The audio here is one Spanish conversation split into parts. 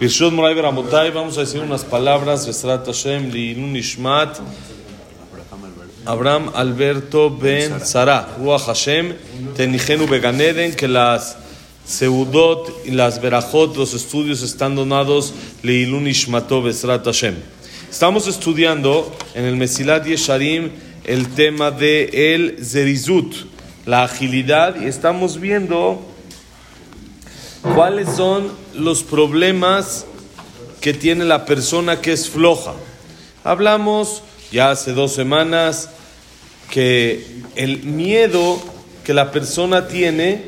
Birshot Moray Beramotai, vamos a decir unas palabras, Vesrat Hashem, Liilun Ishmat, Abraham Alberto Ben Sara, Ruach Hashem, Tenigenu Beganeden, que las Seudot y las Berajot, los estudios están donados, Liilun Ishmato Vesrat Hashem. Estamos estudiando en el Mesilat Yesharim el tema de el Zerizut, la agilidad, y estamos viendo cuáles son los problemas que tiene la persona que es floja. Hablamos ya hace dos semanas que el miedo que la persona tiene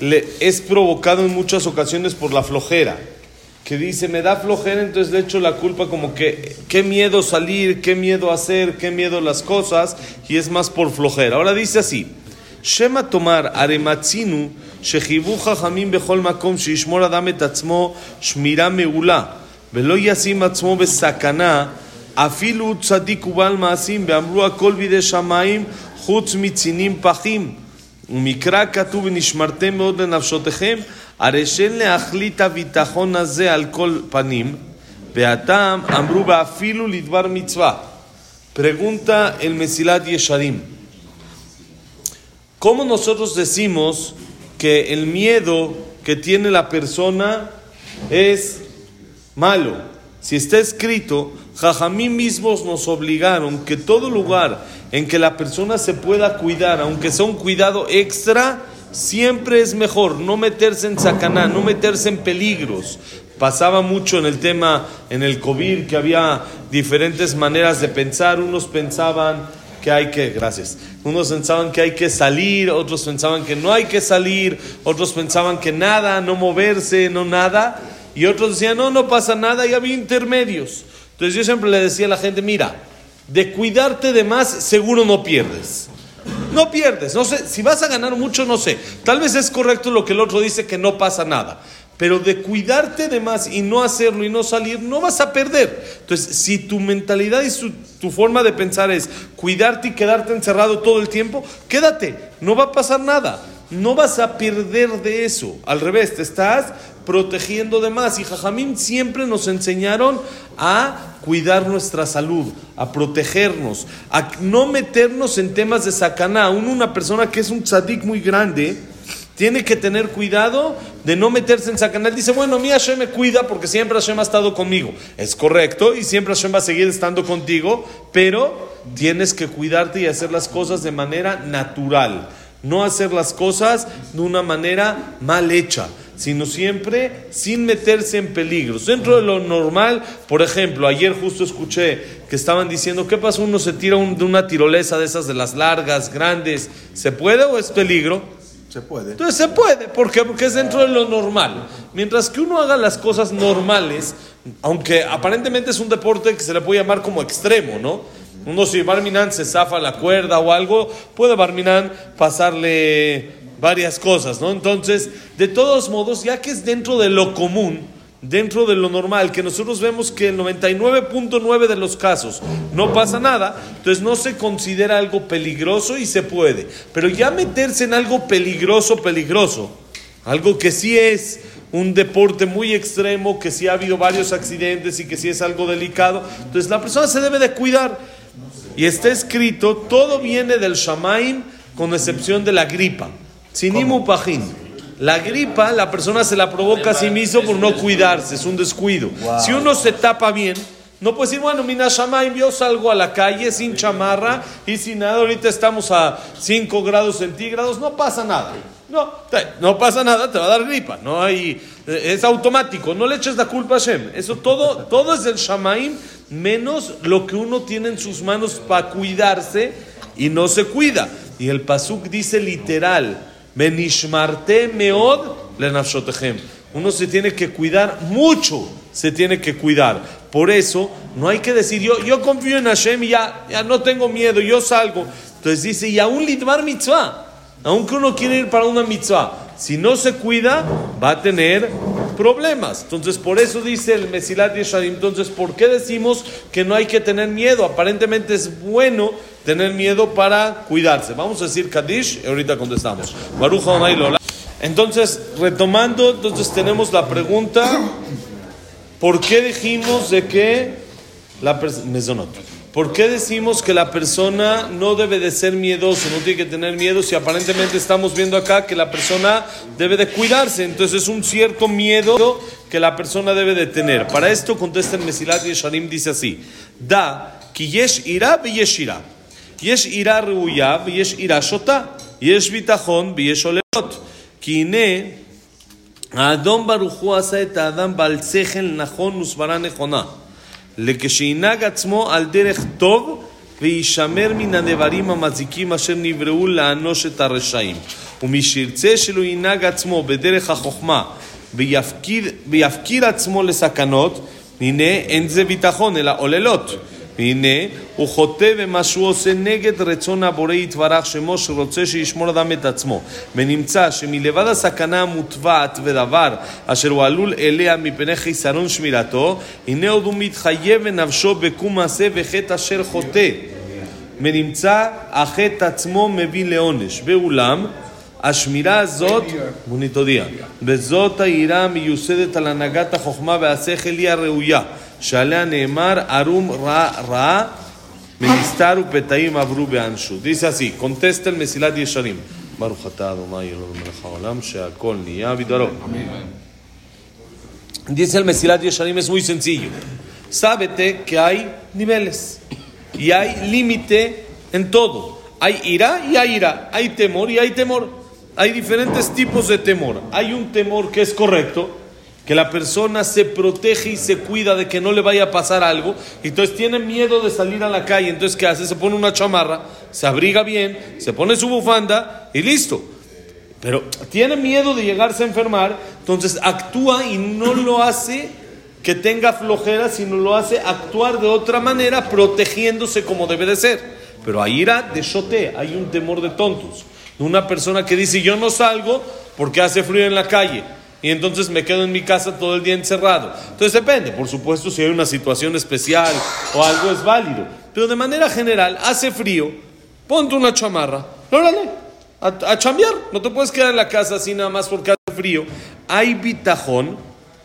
le es provocado en muchas ocasiones por la flojera. Que dice, me da flojera, entonces le echo la culpa como que, qué miedo salir, qué miedo hacer, qué miedo las cosas, y es más por flojera. Ahora dice así, Shema tomar arematzinu שחייבו חכמים בכל מקום שישמור אדם את עצמו שמירה מעולה ולא ישים עצמו בסכנה אפילו צדיק ובעל מעשים ואמרו הכל בידי שמיים חוץ מצינים פחים ומקרא כתוב ונשמרתם מאוד לנפשותיכם הרי שאין להחליט הביטחון הזה על כל פנים והטעם אמרו ואפילו לדבר מצווה Pregunta el Mesilat Yesharim. ¿Cómo nosotros decimos que el miedo que tiene la persona es malo. Si está escrito, Jajamí mismos nos obligaron que todo lugar en que la persona se pueda cuidar, aunque sea un cuidado extra, siempre es mejor no meterse en sacaná, no meterse en peligros. Pasaba mucho en el tema, en el COVID, que había diferentes maneras de pensar. Unos pensaban que hay que, gracias, unos pensaban que hay que salir, otros pensaban que no hay que salir, otros pensaban que nada, no moverse, no nada, y otros decían, no, no pasa nada, y había intermedios. Entonces yo siempre le decía a la gente, mira, de cuidarte de más, seguro no pierdes. No pierdes, no sé, si vas a ganar mucho, no sé. Tal vez es correcto lo que el otro dice, que no pasa nada. Pero de cuidarte de más y no hacerlo y no salir, no vas a perder. Entonces, si tu mentalidad y su- tu forma de pensar es cuidarte y quedarte encerrado todo el tiempo, quédate, no va a pasar nada. No vas a perder de eso. Al revés, te estás protegiendo de más. Y Jajamín siempre nos enseñaron a cuidar nuestra salud, a protegernos, a no meternos en temas de sacaná. Aún una persona que es un tzadik muy grande, tiene que tener cuidado de no meterse en sacanal. Dice, bueno, mi Hashem me cuida porque siempre Hashem ha estado conmigo. Es correcto y siempre Hashem va a seguir estando contigo, pero tienes que cuidarte y hacer las cosas de manera natural. No hacer las cosas de una manera mal hecha, sino siempre sin meterse en peligros. Dentro de lo normal, por ejemplo, ayer justo escuché que estaban diciendo, ¿qué pasa? Uno se tira de una tirolesa de esas de las largas, grandes. ¿Se puede o es peligro? Se puede. Entonces se puede, ¿por? Porque es dentro de lo normal. Mientras que uno haga las cosas normales, aunque aparentemente es un deporte que se le puede llamar como extremo, ¿no? Uno si Barminan se zafa la cuerda o algo, puede Barminan pasarle varias cosas, ¿no? Entonces, de todos modos, ya que es dentro de lo común, dentro de lo normal, que nosotros vemos que el 99.9 de los casos no pasa nada, entonces no se considera algo peligroso y se puede. Pero ya meterse en algo peligroso, peligroso, algo que sí es un deporte muy extremo, que sí ha habido varios accidentes y que sí es algo delicado, entonces la persona se debe de cuidar. Y está escrito, todo viene del Shamaim con excepción de la gripa. Sinimu pajín. La gripa, la persona se la provoca a sí mismo por no cuidarse, es un descuido. Si uno se tapa bien, no puede decir, bueno, mina Shamaim, yo salgo a la calle sin chamarra y sin nada, ahorita estamos a 5 grados centígrados, no pasa nada. No, no pasa nada, te va a dar gripa. No hay, eh, es automático, no le eches la culpa a Hashem. Eso todo, todo es del Shamaim, menos lo que uno tiene en sus manos para cuidarse y no se cuida. Y el Pasuk dice literal, Benishmarte meod. Uno se tiene que cuidar mucho, se tiene que cuidar. Por eso no hay que decir, yo, yo confío en Hashem y ya, ya no tengo miedo, yo salgo. Entonces dice, y aún lidmar mitzvah, aunque uno quiere ir para una mitzvah, si no se cuida, va a tener problemas. Entonces, por eso dice el Mesilat Yesharim. Entonces, ¿por qué decimos que no hay que tener miedo? Aparentemente es bueno tener miedo para cuidarse. Vamos a decir Kadish y ahorita contestamos. Entonces, retomando, entonces tenemos la pregunta ¿Por qué dijimos de que la ¿Por qué decimos que la persona no debe de ser miedoso, no tiene que tener miedo si aparentemente estamos viendo acá que la persona debe de cuidarse? Entonces es un cierto miedo que la persona debe de tener. Para esto contesta el Mesilat Yesharim, dice así, Da, ki yesh ira yesh ira. Yesh ira reuya yesh ira shota. Yesh bitachon yesh olelot. Ki ne, האדום ברוך הוא עשה את האדם בעל שכל נכון וסברה נכונה. לכשינהג עצמו על דרך טוב וישמר מן הדברים המזיקים אשר נבראו לאנוש את הרשעים. ומי שירצה שלא ינהג עצמו בדרך החוכמה ויפקיר, ויפקיר עצמו לסכנות, הנה אין זה ביטחון אלא עוללות. והנה, הוא חוטא במה שהוא עושה נגד רצון הבורא יתברך שמו שרוצה שישמור אדם את עצמו. ונמצא שמלבד הסכנה המוטבעת ודבר אשר הוא עלול אליה מפני חיסרון שמירתו, הנה עוד הוא מתחייב בנפשו בקום מעשה וחטא אשר חוטא. ונמצא החטא עצמו מביא לעונש. ואולם, השמירה הזאת, מוניטודיה, וזאת היראה המיוסדת על הנהגת החוכמה והשכל היא הראויה. שעליה נאמר, ארום רע רע, מנסתר ופתאים עברו באנשו. Dice así, contesta el Mesilat Yesharim. ברוך אתה אדוני אלוהים מלך העולם שהכל נהיה בדברו. Dice el Mesilat Yesharim es muy sencillo. Sábete que hay niveles y hay límite en todo. Hay ira y hay ira, hay temor y hay temor. Hay diferentes tipos de temor. Hay un temor que es correcto, que la persona se protege y se cuida de que no le vaya a pasar algo, y entonces tiene miedo de salir a la calle, entonces ¿qué hace? Se pone una chamarra, se abriga bien, se pone su bufanda y listo. Pero tiene miedo de llegarse a enfermar, entonces actúa y no lo hace que tenga flojera, sino lo hace actuar de otra manera, protegiéndose como debe de ser. Pero ahí era de chote, hay un temor de tontos. Una persona que dice yo no salgo porque hace frío en la calle y entonces me quedo en mi casa todo el día encerrado. Entonces depende, por supuesto, si hay una situación especial o algo es válido. Pero de manera general, hace frío, ponte una chamarra, órale, a, a chambear. No te puedes quedar en la casa así nada más porque hace frío. Hay bitajón,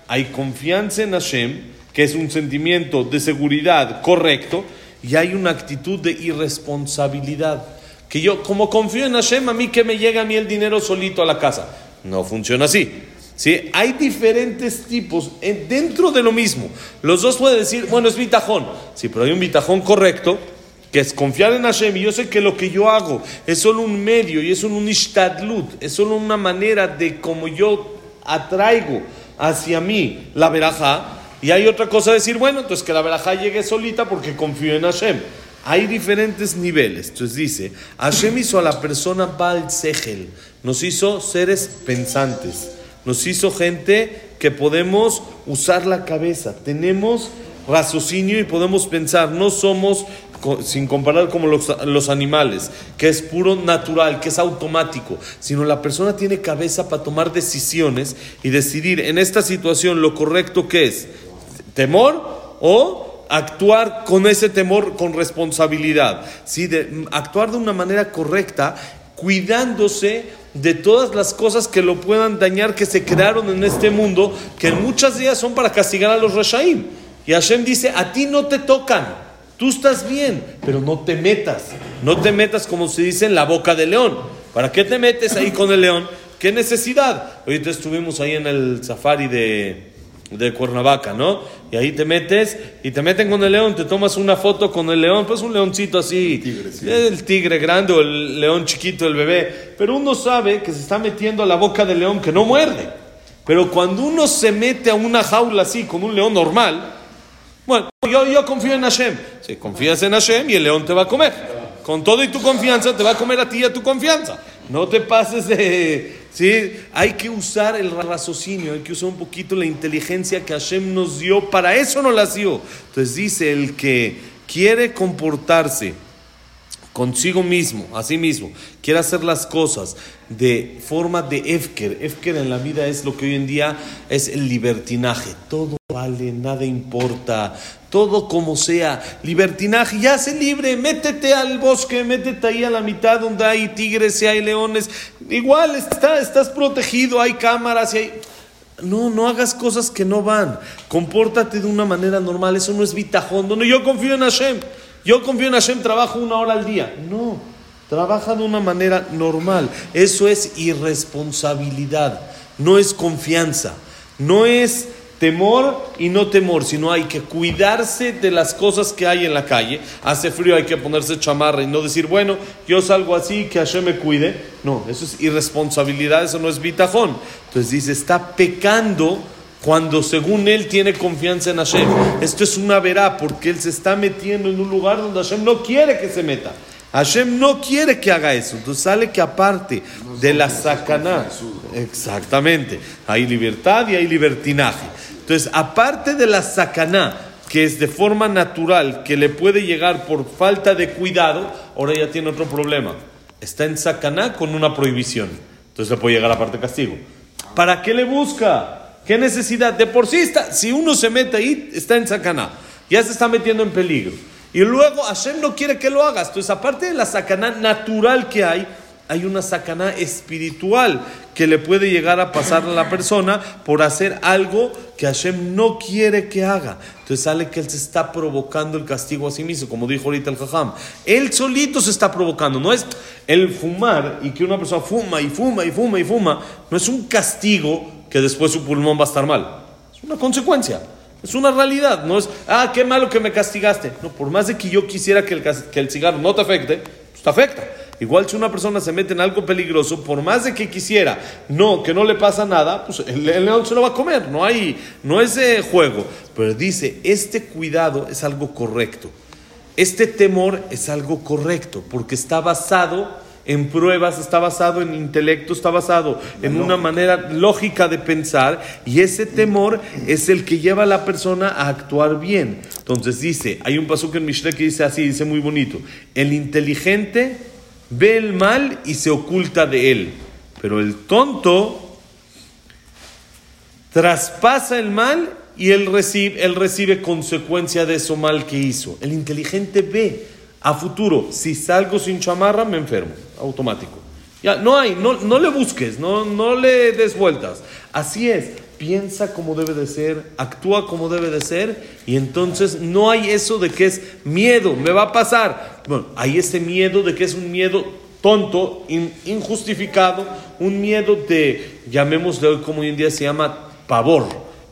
hay confianza en Hashem, que es un sentimiento de seguridad correcto, y hay una actitud de irresponsabilidad. Que yo, como confío en Hashem, a mí que me llega a mí el dinero solito a la casa. No funciona así. ¿Sí? Hay diferentes tipos dentro de lo mismo. Los dos pueden decir, bueno, es bitajón. Sí, pero hay un bitajón correcto, que es confiar en Hashem. Y yo sé que lo que yo hago es solo un medio y es solo un ishtadlut, es solo una manera de como yo atraigo hacia mí la verajá. Y hay otra cosa de decir, bueno, entonces que la verajá llegue solita porque confío en Hashem. Hay diferentes niveles. Entonces dice, Hashem hizo a la persona Baal nos hizo seres pensantes. Nos hizo gente que podemos usar la cabeza, tenemos raciocinio y podemos pensar, no somos, sin comparar como los, los, animales, que es puro natural, que es automático, sino la persona tiene cabeza para tomar decisiones y decidir en esta situación lo correcto que es, temor o actuar con ese temor con responsabilidad, ¿sí? de, actuar de una manera correcta, cuidándose de todas las cosas que lo puedan dañar, que se crearon en este mundo, que en muchas días son para castigar a los Reshaim. Y Hashem dice, a ti no te tocan, tú estás bien, pero no te metas, no te metas como se dice en la boca del león. ¿Para qué te metes ahí con el león? ¿Qué necesidad? Ahorita estuvimos ahí en el safari de, de Cuernavaca, ¿no? Y ahí te metes y te meten con el león, te tomas una foto con el león, pues un leoncito así, el tigre grande o el león chiquito, el bebé, pero uno sabe que se está metiendo a la boca del león que no muerde. Pero cuando uno se mete a una jaula así con un león normal, bueno, yo, yo confío en Hashem. Si confías en Hashem y el león te va a comer. Con todo y tu confianza te va a comer a ti y a tu confianza. No te pases de, ¿sí? Hay que usar el raciocinio, hay que usar un poquito la inteligencia que Hashem nos dio, para eso nos la dio. Entonces dice, el que quiere comportarse consigo mismo, a sí mismo, quiere hacer las cosas de forma de Efker. Efker en la vida es lo que hoy en día es el libertinaje. Todo vale, nada importa, todo como sea. Libertinaje, ya se libre, métete al bosque, métete ahí a la mitad donde hay tigres y hay leones. Igual está, estás protegido, hay cámaras y hay... No, no hagas cosas que no van. Compórtate de una manera normal. Eso no es bitajón. No, no, yo confío en Hashem. Yo confío en Hashem, trabajo una hora al día. No, trabaja de una manera normal. Eso es irresponsabilidad. No es confianza. No es temor y no temor, sino hay que cuidarse de las cosas que hay en la calle. Hace frío, hay que ponerse chamarra y no decir, bueno, yo salgo así, que Hashem me cuide. No, eso es irresponsabilidad, eso no es bitajón. Entonces dice, está pecando cuando según él tiene confianza en Hashem. Esto es una verá porque él se está metiendo en un lugar donde Hashem no quiere que se meta. Hashem no quiere que haga eso. Entonces sale que aparte de la sacaná, exactamente, hay libertad y hay libertinaje. Entonces, aparte de la sacaná, que es de forma natural, que le puede llegar por falta de cuidado, ahora ya tiene otro problema. Está en sacaná con una prohibición. Entonces le puede llegar a parte castigo. ¿Para qué le busca? ¿Qué necesidad? De por sí está, si uno se mete ahí, está en sacaná. Ya se está metiendo en peligro. Y luego Hashem no quiere que lo hagas. Entonces, aparte de la sacaná natural que hay, hay una sacaná espiritual que le puede llegar a pasar a la persona por hacer algo que Hashem no quiere que haga. Entonces sale que él se está provocando el castigo a sí mismo, como dijo ahorita el Jajam. Él solito se está provocando, no es el fumar y que una persona fuma y fuma y fuma y fuma, no es un castigo que después su pulmón va a estar mal. Es una consecuencia. Es una realidad, no es, ah, qué malo que me castigaste. No, por más de que yo quisiera que el, que el cigarro no te afecte, pues te afecta. Igual si una persona se mete en algo peligroso, por más de que quisiera, no, que no le pasa nada, pues el, león se lo va a comer, no hay, no es de juego. Pero dice, este cuidado es algo correcto. Este temor es algo correcto, porque está basado en pruebas, está basado en intelecto, está basado en una manera lógica de pensar y ese temor es el que lleva a la persona a actuar bien. Entonces dice, hay un paso en Mishle que dice así, dice muy bonito, el inteligente ve el mal y se oculta de él. Pero el tonto traspasa el mal y él recibe, él recibe consecuencia de eso mal que hizo. El inteligente ve a futuro, si salgo sin chamarra me enfermo, automático. Ya, no hay, no, no le busques, no, no le des vueltas. Así es, piensa como debe de ser, actúa como debe de ser, y entonces no hay eso de que es miedo, me va a pasar. Bueno, hay ese miedo de que es un miedo tonto, injustificado, un miedo de, llamémosle hoy como hoy en día se llama pavor.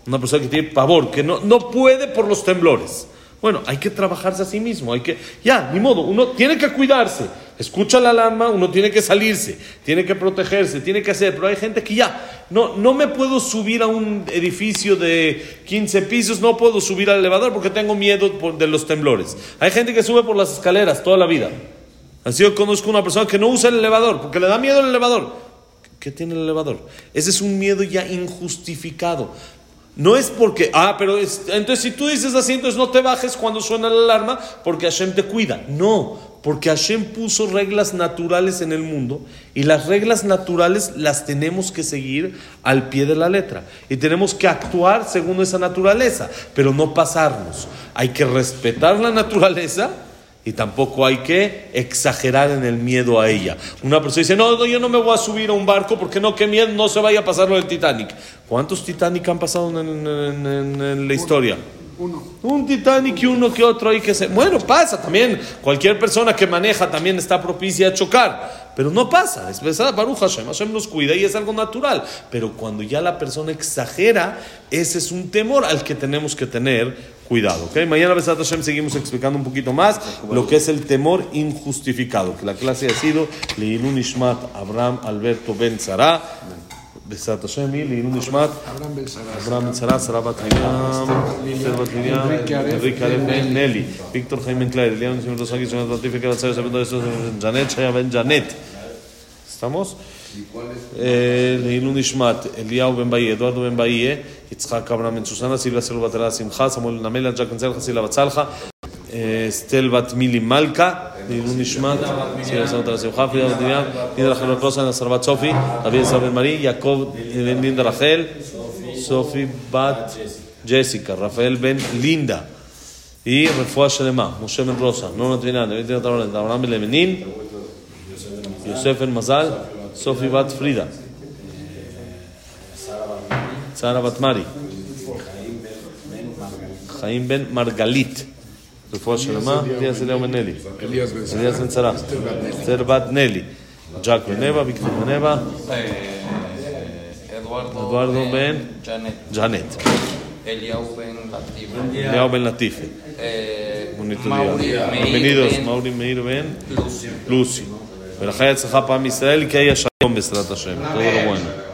Una persona que tiene pavor, que no, no puede por los temblores. Bueno, hay que trabajarse a sí mismo, hay que, ya, ni modo, uno tiene que cuidarse, escucha la alarma, uno tiene que salirse, tiene que protegerse, tiene que hacer, pero hay gente que ya, no, no me puedo subir a un edificio de 15 pisos, no puedo subir al elevador porque tengo miedo de los temblores. Hay gente que sube por las escaleras toda la vida. Así yo conozco una persona que no usa el elevador porque le da miedo el elevador. ¿Qué tiene el elevador? Ese es un miedo ya injustificado. No es porque, ah, pero entonces si tú dices así, entonces no te bajes cuando suena la alarma porque Hashem te cuida. No, porque Hashem puso reglas naturales en el mundo y las reglas naturales las tenemos que seguir al pie de la letra y tenemos que actuar según esa naturaleza, pero no pasarnos. Hay que respetar la naturaleza y tampoco hay que exagerar en el miedo a ella. Una persona dice, no, no, yo no me voy a subir a un barco porque no, qué miedo, no se vaya a pasar lo del Titanic. ¿Cuántos Titanic han pasado en, la historia? Un Titanic y uno que otro ahí que se... Bueno, pasa también. Cualquier persona que maneja también está propicia a chocar. Pero no pasa. Es verdad, Baruch Hashem. Hashem nos cuida y es algo natural. Pero cuando ya la persona exagera, ese es un temor al que tenemos que tener cuidado. ¿okay? Mañana, Besat Hashem, seguimos explicando un poquito más lo que es el temor injustificado. Que la clase ha sido Leilun Ishmat Abraham Alberto Ben Zara. בעזרת השם היא לעילוי נשמת אברהם בן שרה, שרה בת הים, שרה בת מרים, בן נלי, ויקטור חיים בן קלייר, אליהו נשמת ראש הגיל, שמעת בנטיף, יקר הצעיר, שבן דורש, ג'נט, שהיה בן ג'נט. סתמוס? אה, לעילוי נשמת אליהו בן באי, אדוארדו בן באי, יצחק אברהם בן שושנה, סילבה סילבה בתלה שמחה, סמואל נמלה, ג'ק בן צלחה, סילבה אה, סטל בת מילי מלכה. לעילון נשמת, סילבה סילבה בתלה שמחה, פרידה בת עניין, לינדה רחל בת קלוסה, נסר בת סופי, אבי עשר בן מרי, יעקב בן לינדה רחל, סופי בת ג'סיקה, רפאל בן לינדה. y רפואה שלמה, משה בן רוסה, נונה טרינה, דוד תרינה טרולנד, אברהם בן למנין, יוסף בן מזל, סופי בת פרידה. Sara Batmari. Jaim Ben Margalit. רפואה שלמה, אליאז אליהו בן נלי. אליעז בן צלח. אסתר בת נלי. ג'אק ונבה, ויקטור ונבה. אדוארדו בן ג'אנט. אליהו בן לטיפה. אה, בנידוס, מאורי מאיר בן לוסי. ולכן יצחה פעם ישראל, כי ישע היום בעזרת השם. אה, תודה רבה. אה,